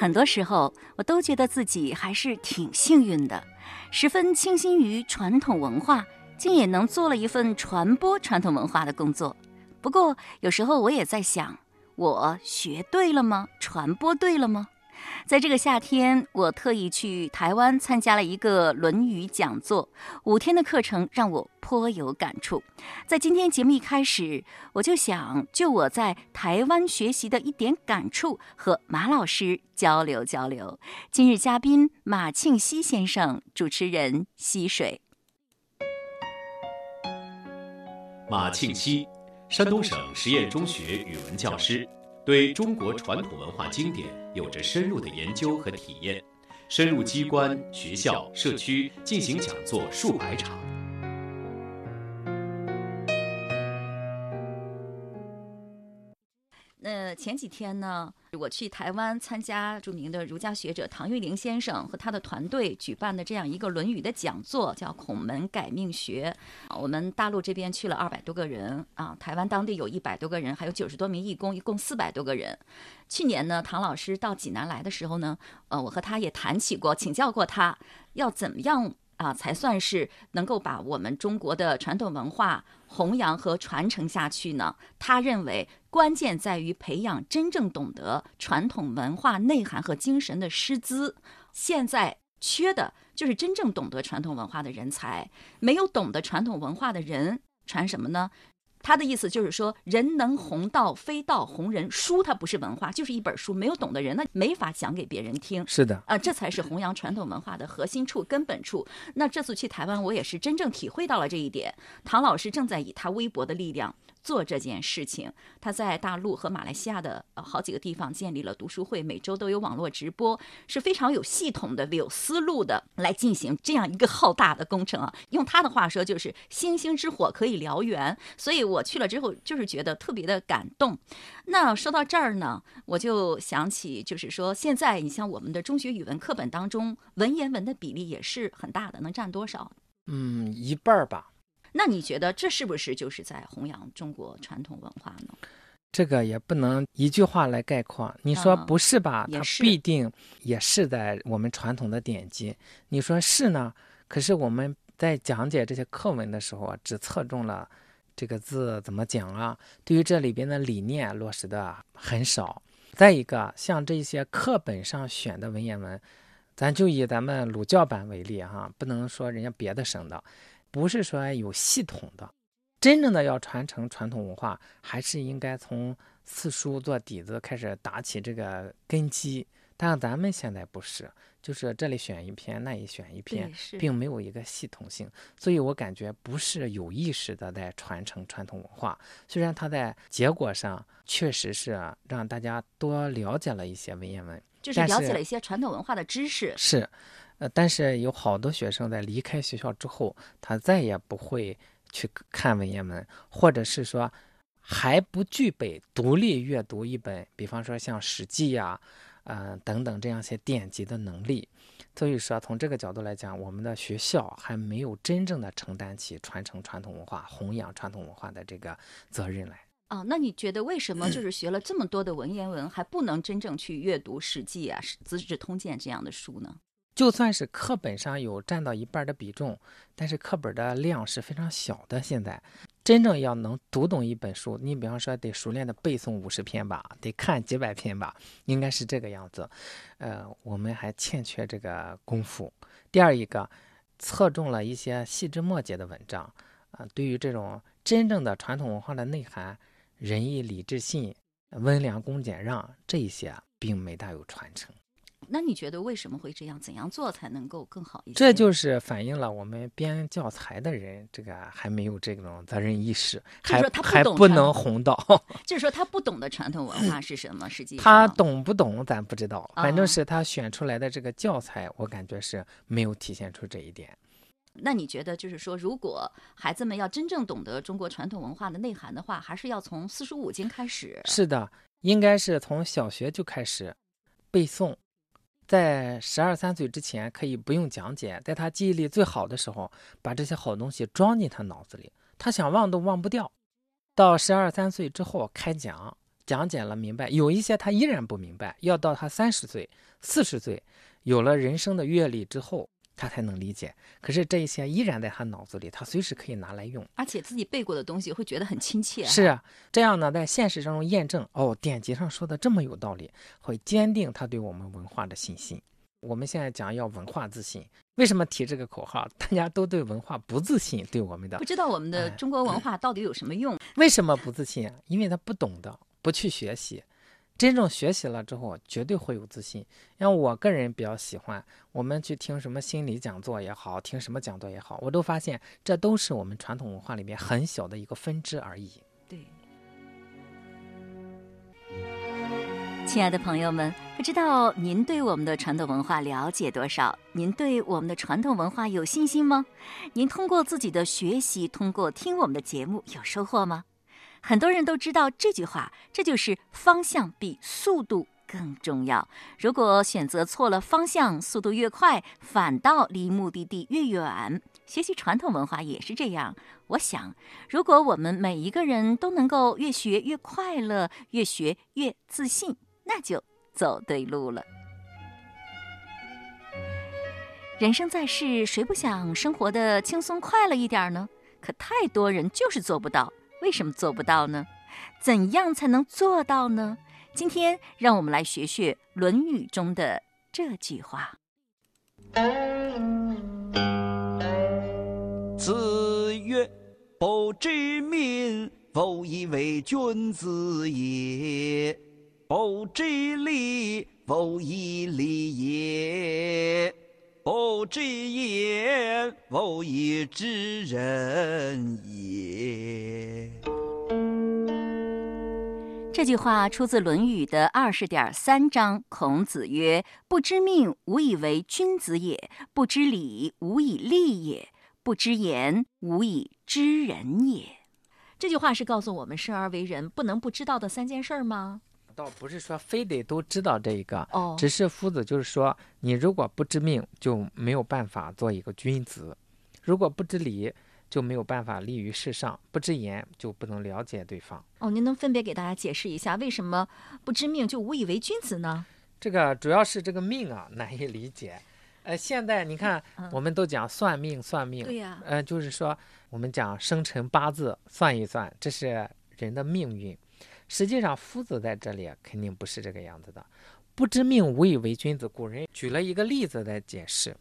很多时候，我都觉得自己还是挺幸运的，十分倾心于传统文化，竟也能做了一份传播传统文化的工作。不过，有时候我也在想，我学对了吗？传播对了吗？在这个夏天，我特意去台湾参加了一个《论语》讲座，五天的课程让我颇有感触。在今天节目一开始，我就想就我在台湾学习的一点感触和马老师交流交流。今日嘉宾马庆西先生，主持人溪水。马庆西，山东省实验中学语文教师。对中国传统文化经典有着深入的研究和体验，深入机关、学校、社区进行讲座数百场。那前几天呢，我去台湾参加著名的儒家学者唐玉玲先生和他的团队举办的这样一个《论语》的讲座，叫“孔门改命学”。我们大陆这边去了二百多个人啊，台湾当地有一百多个人，还有九十多名义工，一共四百多个人。去年呢，唐老师到济南来的时候呢，呃，我和他也谈起过，请教过他要怎么样。啊，才算是能够把我们中国的传统文化弘扬和传承下去呢？他认为关键在于培养真正懂得传统文化内涵和精神的师资。现在缺的就是真正懂得传统文化的人才，没有懂得传统文化的人，传什么呢？他的意思就是说，人能弘道，非道弘人。书它不是文化，就是一本书，没有懂的人，那没法讲给别人听。是的，啊，这才是弘扬传统文化的核心处、根本处。那这次去台湾，我也是真正体会到了这一点。唐老师正在以他微薄的力量。做这件事情，他在大陆和马来西亚的呃好几个地方建立了读书会，每周都有网络直播，是非常有系统的、有思路的来进行这样一个浩大的工程啊。用他的话说，就是星星之火可以燎原。所以我去了之后，就是觉得特别的感动。那说到这儿呢，我就想起，就是说现在你像我们的中学语文课本当中，文言文的比例也是很大的，能占多少？嗯，一半儿吧。那你觉得这是不是就是在弘扬中国传统文化呢？这个也不能一句话来概括。你说不是吧？它必定也是在我们传统的典籍。你说是呢？可是我们在讲解这些课文的时候，只侧重了这个字怎么讲啊？对于这里边的理念落实的很少。再一个，像这些课本上选的文言文，咱就以咱们鲁教版为例哈，不能说人家别的省的。不是说有系统的，真正的要传承传统文化，还是应该从四书做底子开始打起这个根基。但咱们现在不是，就是这里选一篇，那里选一篇，并没有一个系统性。所以我感觉不是有意识的在传承传统文化。虽然它在结果上确实是让大家多了解了一些文言文，就是了解了一些传统文化的知识。是。呃，但是有好多学生在离开学校之后，他再也不会去看文言文，或者是说还不具备独立阅读一本，比方说像《史记》呀，嗯等等这样些典籍的能力。所以说，从这个角度来讲，我们的学校还没有真正的承担起传承传统文化、弘扬传统文化的这个责任来。啊，那你觉得为什么就 是学了这么多的文言文，还不能真正去阅读《史记》啊、《资治通鉴》这样的书呢？就算是课本上有占到一半的比重，但是课本的量是非常小的。现在真正要能读懂一本书，你比方说得熟练的背诵五十篇吧，得看几百篇吧，应该是这个样子。呃，我们还欠缺这个功夫。第二一个，侧重了一些细枝末节的文章，啊，对于这种真正的传统文化的内涵，仁义礼智信、温良恭俭让这一些，并没大有传承。那你觉得为什么会这样？怎样做才能够更好一些？这就是反映了我们编教材的人，这个还没有这种责任意识，还还不能弘道。就是说他不懂得传统文化是什么，实际上他懂不懂咱不知道，反正是他选出来的这个教材，我感觉是没有体现出这一点。那你觉得，就是说，如果孩子们要真正懂得中国传统文化的内涵的话，还是要从四书五经开始？是的，应该是从小学就开始背诵。在十二三岁之前，可以不用讲解，在他记忆力最好的时候，把这些好东西装进他脑子里，他想忘都忘不掉。到十二三岁之后开讲，讲解了明白，有一些他依然不明白，要到他三十岁、四十岁，有了人生的阅历之后。他才能理解，可是这一些依然在他脑子里，他随时可以拿来用，而且自己背过的东西会觉得很亲切。是啊，这样呢，在现实当中验证，哦，典籍上说的这么有道理，会坚定他对我们文化的信心。我们现在讲要文化自信，为什么提这个口号？大家都对文化不自信，对我们的不知道我们的中国文化到底有什么用？为什么不自信？因为他不懂得，不去学习。真正学习了之后，绝对会有自信。像我个人比较喜欢，我们去听什么心理讲座也好，听什么讲座也好，我都发现这都是我们传统文化里面很小的一个分支而已。对，亲爱的朋友们，不知道您对我们的传统文化了解多少？您对我们的传统文化有信心吗？您通过自己的学习，通过听我们的节目，有收获吗？很多人都知道这句话，这就是方向比速度更重要。如果选择错了方向，速度越快，反倒离目的地越远。学习传统文化也是这样。我想，如果我们每一个人都能够越学越快乐，越学越自信，那就走对路了。人生在世，谁不想生活的轻松快乐一点呢？可太多人就是做不到。为什么做不到呢？怎样才能做到呢？今天让我们来学学《论语》中的这句话：“子曰，不知命，否以为君子也；不知礼，否以礼也；不知言，否以知人也。”这句话出自《论语》的二十点三章。孔子曰：“不知命，无以为君子也；不知礼，无以立也；不知言，无以知人也。”这句话是告诉我们生而为人不能不知道的三件事吗？倒不是说非得都知道这一个，哦，只是夫子就是说，你如果不知命，就没有办法做一个君子；如果不知礼，就没有办法立于世上，不知言就不能了解对方。哦，您能分别给大家解释一下，为什么不知命就无以为君子呢？这个主要是这个命啊难以理解。呃，现在你看，我们都讲算命，算命，对呀，呃，就是说我们讲生辰八字算一算，这是人的命运。实际上，夫子在这里肯定不是这个样子的。不知命，无以为君子。古人举了一个例子来解释，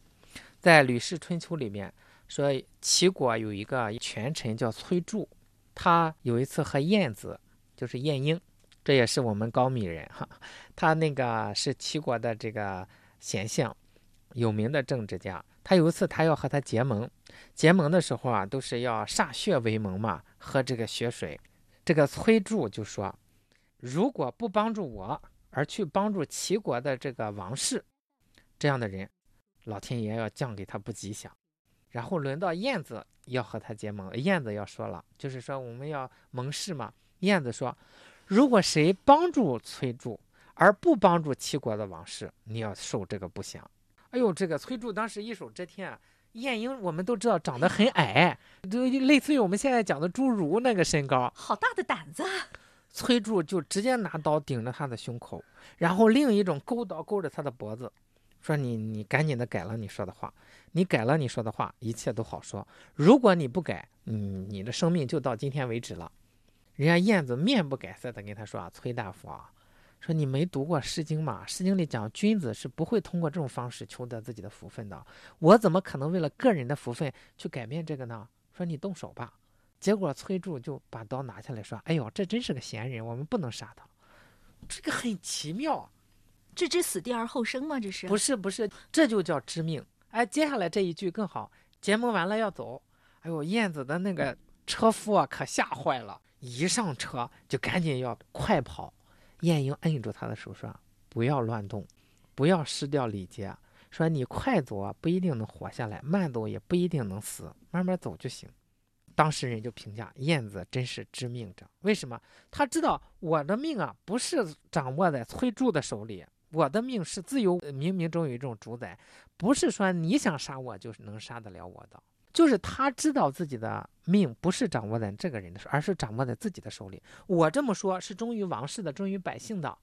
在《吕氏春秋》里面。说齐国有一个权臣叫崔杼，他有一次和晏子，就是晏婴，这也是我们高密人哈，他那个是齐国的这个贤相，有名的政治家。他有一次他要和他结盟，结盟的时候啊，都是要歃血为盟嘛，喝这个血水。这个崔杼就说，如果不帮助我，而去帮助齐国的这个王室，这样的人，老天爷要降给他不吉祥。然后轮到燕子要和他结盟，燕子要说了，就是说我们要盟誓嘛。燕子说，如果谁帮助崔杼而不帮助齐国的王室，你要受这个不祥。哎呦，这个崔杼当时一手遮天啊。晏婴我们都知道长得很矮，就类似于我们现在讲的侏儒那个身高，好大的胆子。崔杼就直接拿刀顶着他的胸口，然后另一种勾刀勾着他的脖子。说你你赶紧的改了你说的话，你改了你说的话，一切都好说。如果你不改，嗯，你的生命就到今天为止了。人家燕子面不改色的跟他说啊，崔大夫啊，说你没读过《诗经吗？《诗经》里讲君子是不会通过这种方式求得自己的福分的。我怎么可能为了个人的福分去改变这个呢？说你动手吧。结果崔杼就把刀拿下来说，哎呦，这真是个贤人，我们不能杀他。这个很奇妙。置之死地而后生吗？这是不是不是？这就叫知命。哎，接下来这一句更好。结盟完了要走，哎呦，燕子的那个车夫啊，可吓坏了。一上车就赶紧要快跑。晏婴摁住他的手说：“不要乱动，不要失掉礼节。说你快走啊，不一定能活下来；慢走也不一定能死，慢慢走就行。”当事人就评价燕子真是知命者。为什么？他知道我的命啊，不是掌握在崔杼的手里。我的命是自由冥冥中有一种主宰，不是说你想杀我就能杀得了我的。就是他知道自己的命不是掌握在这个人的手，而是掌握在自己的手里。我这么说，是忠于王室的，忠于百姓的。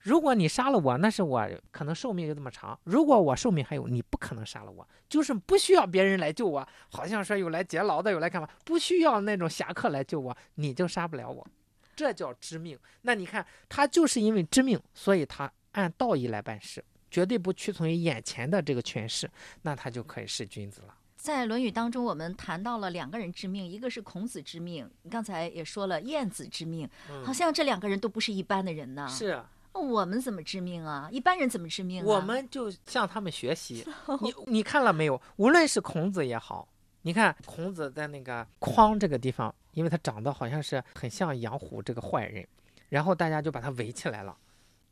如果你杀了我，那是我可能寿命就这么长。如果我寿命还有，你不可能杀了我，就是不需要别人来救我。好像说有来劫牢的，有来干嘛？不需要那种侠客来救我，你就杀不了我。这叫知命。那你看，他就是因为知命，所以他按道义来办事，绝对不屈从于眼前的这个权势，那他就可以是君子了。在《论语》当中，我们谈到了两个人之命，一个是孔子之命，刚才也说了晏子之命，好像这两个人都不是一般的人呢。是。我们怎么致命啊？一般人怎么致命啊？我们就向他们学习。你你看了没有？无论是孔子也好，你看孔子在那个匡这个地方，因为他长得好像是很像杨虎这个坏人，然后大家就把他围起来了。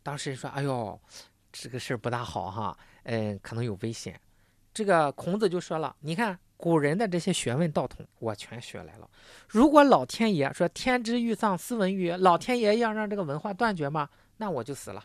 当时说：“哎呦，这个事儿不大好哈，嗯，可能有危险。”这个孔子就说了：“你看古人的这些学问道统，我全学来了。如果老天爷说‘天之欲丧，斯文于’，老天爷要让这个文化断绝吗？”那我就死了，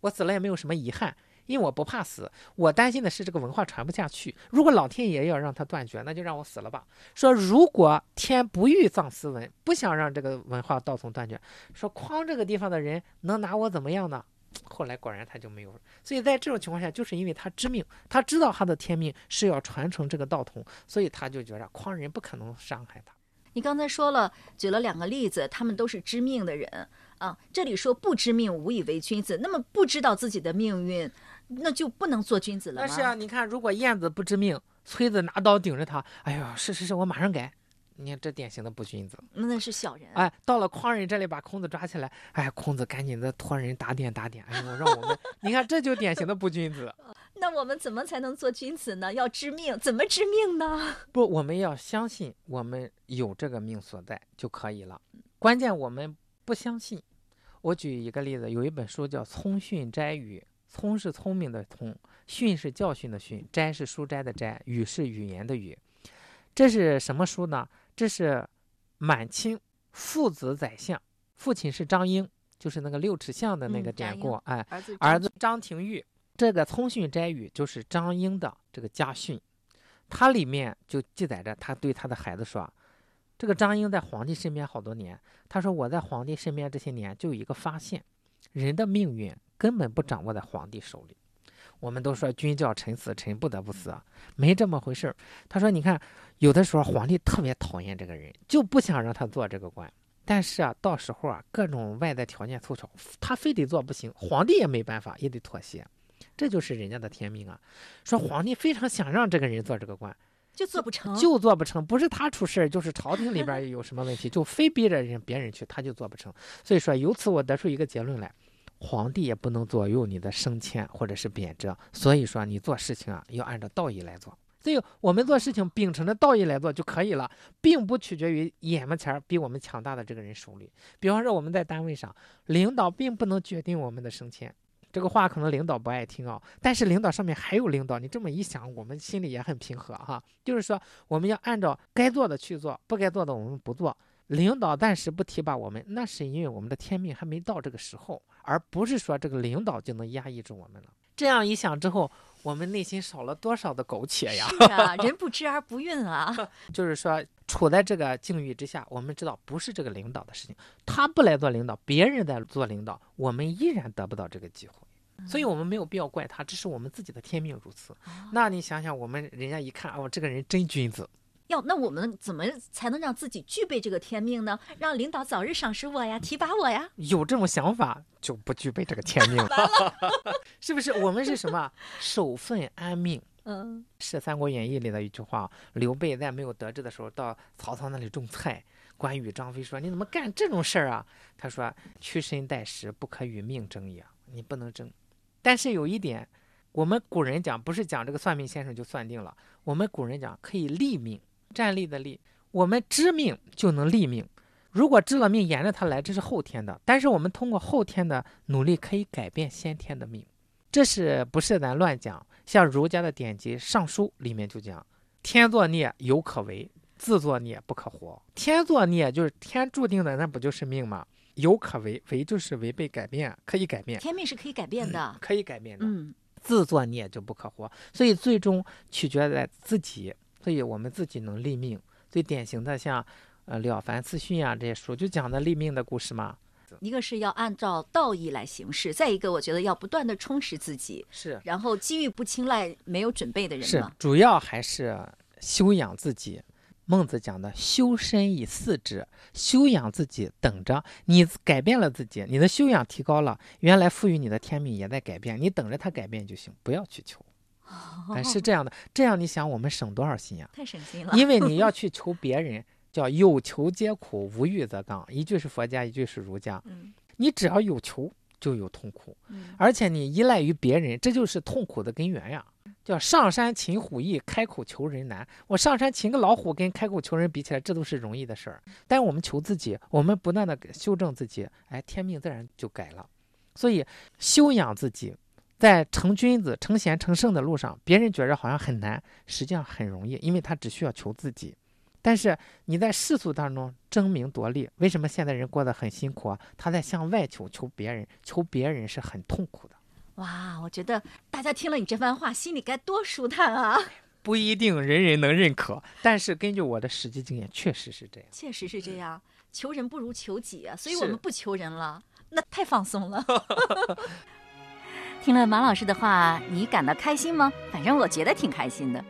我死了也没有什么遗憾，因为我不怕死。我担心的是这个文化传不下去。如果老天爷要让它断绝，那就让我死了吧。说如果天不欲丧斯文，不想让这个文化道统断绝，说匡这个地方的人能拿我怎么样呢？后来果然他就没有了。所以在这种情况下，就是因为他知命，他知道他的天命是要传承这个道统，所以他就觉着匡人不可能伤害他。你刚才说了，举了两个例子，他们都是知命的人。啊，这里说不知命，无以为君子。那么不知道自己的命运，那就不能做君子了吗？那是啊，你看，如果燕子不知命，崔子拿刀顶着他，哎呦，是是是，我马上改。你看，这典型的不君子。那是小人。哎，到了匡人这里，把孔子抓起来，哎，孔子赶紧的托人打点打点。哎呦，让我们，你看，这就典型的不君子。那我们怎么才能做君子呢？要知命，怎么知命呢？不，我们要相信我们有这个命所在就可以了。关键我们不相信。我举一个例子，有一本书叫《聪训斋语》，聪是聪明的聪，训是教训的训，斋是书斋的斋，语是语言的语。这是什么书呢？这是满清父子宰相，父亲是张英，就是那个六尺巷的那个典故。哎，儿子张廷玉。这个《聪训斋语》就是张英的这个家训，它里面就记载着他对他的孩子说。这个张英在皇帝身边好多年，他说我在皇帝身边这些年就有一个发现，人的命运根本不掌握在皇帝手里。我们都说君叫臣死，臣不得不死，没这么回事儿。他说，你看，有的时候皇帝特别讨厌这个人，就不想让他做这个官，但是啊，到时候啊，各种外在条件凑巧，他非得做不行，皇帝也没办法，也得妥协。这就是人家的天命啊。说皇帝非常想让这个人做这个官。就做不成，就做不成，不是他出事儿，就是朝廷里边有什么问题，就非逼着人别人去，他就做不成。所以说，由此我得出一个结论来：皇帝也不能左右你的升迁或者是贬谪。所以说，你做事情啊，要按照道义来做。所以我们做事情秉承着道义来做就可以了，并不取决于眼巴前比我们强大的这个人手里。比方说，我们在单位上，领导并不能决定我们的升迁。这个话可能领导不爱听啊，但是领导上面还有领导，你这么一想，我们心里也很平和哈。就是说，我们要按照该做的去做，不该做的我们不做。领导暂时不提拔我们，那是因为我们的天命还没到这个时候，而不是说这个领导就能压抑住我们了。这样一想之后，我们内心少了多少的苟且呀？是啊，人不知而不愠啊。就是说，处在这个境遇之下，我们知道不是这个领导的事情，他不来做领导，别人在做领导，我们依然得不到这个机会。所以我们没有必要怪他，这是我们自己的天命如此。那你想想，我们人家一看，哦，这个人真君子。要那我们怎么才能让自己具备这个天命呢？让领导早日赏识我呀，提拔我呀？有这种想法就不具备这个天 命了，是不是？我们是什么？守分安命。嗯，是《三国演义》里的一句话。刘备在没有得志的时候，到曹操那里种菜。关羽、张飞说：“你怎么干这种事儿啊？”他说：“屈身待时，不可与命争也。你不能争。”但是有一点，我们古人讲不是讲这个算命先生就算定了，我们古人讲可以立命，站立的立。我们知命就能立命，如果知了命沿着它来，这是后天的。但是我们通过后天的努力可以改变先天的命，这是不是咱乱讲？像儒家的典籍《尚书》里面就讲：天作孽犹可为，自作孽不可活。天作孽就是天注定的，那不就是命吗？有可为，为就是违背改变，可以改变。天命是可以改变的，可以改变的。嗯，自作孽就不可活，所以最终取决在自己所以我们自己能立命。最典型的像，呃，《了凡四训》啊这些书，就讲的立命的故事嘛。一个是要按照道义来行事，再一个，我觉得要不断的充实自己。是。然后机遇不青睐没有准备的人是，主要还是修养自己。孟子讲的“修身以四之”，修养自己，等着你改变了自己，你的修养提高了，原来赋予你的天命也在改变，你等着它改变就行，不要去求。哎，是这样的，这样你想我们省多少心呀？太省心了。因为你要 去求别人，叫有求皆苦，无欲则刚。一句是佛家，一句是儒家。嗯，你只要有求，就有痛苦。嗯，而且你依赖于别人，这就是痛苦的根源呀。叫上山擒虎易，开口求人难。我上山擒个老虎，跟开口求人比起来，这都是容易的事儿。但我们求自己，我们不断的修正自己，哎，天命自然就改了。所以修养自己，在成君子、成贤、成圣的路上，别人觉着好像很难，实际上很容易，因为他只需要求自己。但是你在世俗当中争名夺利，为什么现在人过得很辛苦啊？他在向外求，求别人，求别人是很痛苦的。哇，我觉得大家听了你这番话，心里该多舒坦啊！不一定人人能认可，但是根据我的实际经验，确实是这样。确实是这样，求人不如求己啊！所以我们不求人了，那太放松了。听了马老师的话，你感到开心吗？反正我觉得挺开心的。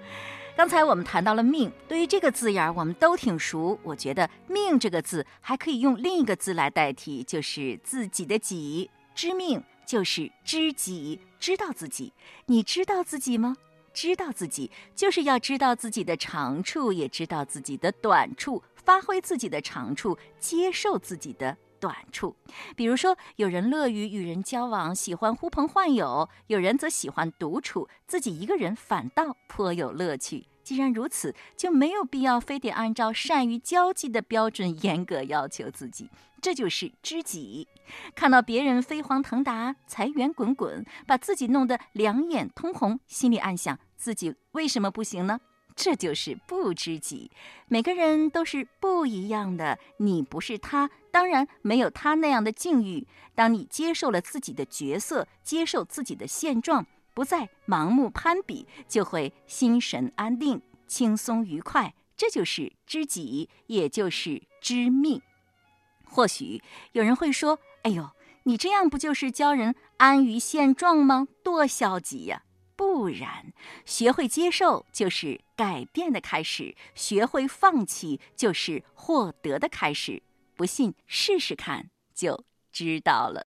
刚才我们谈到了命，对于这个字眼儿，我们都挺熟。我觉得“命”这个字还可以用另一个字来代替，就是自己的“己”，知命。就是知己，知道自己。你知道自己吗？知道自己，就是要知道自己的长处，也知道自己的短处，发挥自己的长处，接受自己的短处。比如说，有人乐于与人交往，喜欢呼朋唤友；有人则喜欢独处，自己一个人反倒颇有乐趣。既然如此，就没有必要非得按照善于交际的标准严格要求自己。这就是知己，看到别人飞黄腾达、财源滚滚，把自己弄得两眼通红，心里暗想自己为什么不行呢？这就是不知己。每个人都是不一样的，你不是他，当然没有他那样的境遇。当你接受了自己的角色，接受自己的现状，不再盲目攀比，就会心神安定、轻松愉快。这就是知己，也就是知命。或许有人会说：“哎呦，你这样不就是教人安于现状吗？多消极呀！”不然，学会接受就是改变的开始，学会放弃就是获得的开始。不信，试试看就知道了。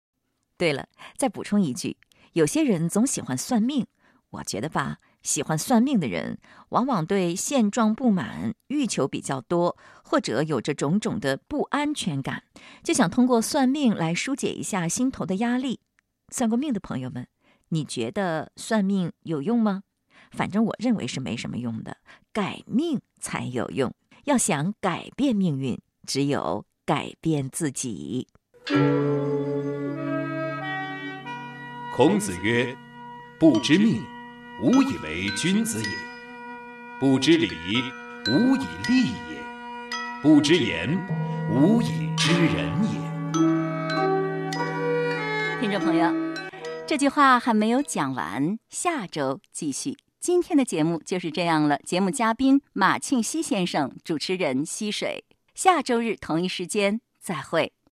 对了，再补充一句：有些人总喜欢算命，我觉得吧。喜欢算命的人，往往对现状不满，欲求比较多，或者有着种种的不安全感，就想通过算命来疏解一下心头的压力。算过命的朋友们，你觉得算命有用吗？反正我认为是没什么用的，改命才有用。要想改变命运，只有改变自己。孔子曰：“不知命。”无以为君子也，不知礼，无以立也；不知言，无以知人也。听众朋友，这句话还没有讲完，下周继续。今天的节目就是这样了。节目嘉宾马庆西先生，主持人溪水。下周日同一时间再会。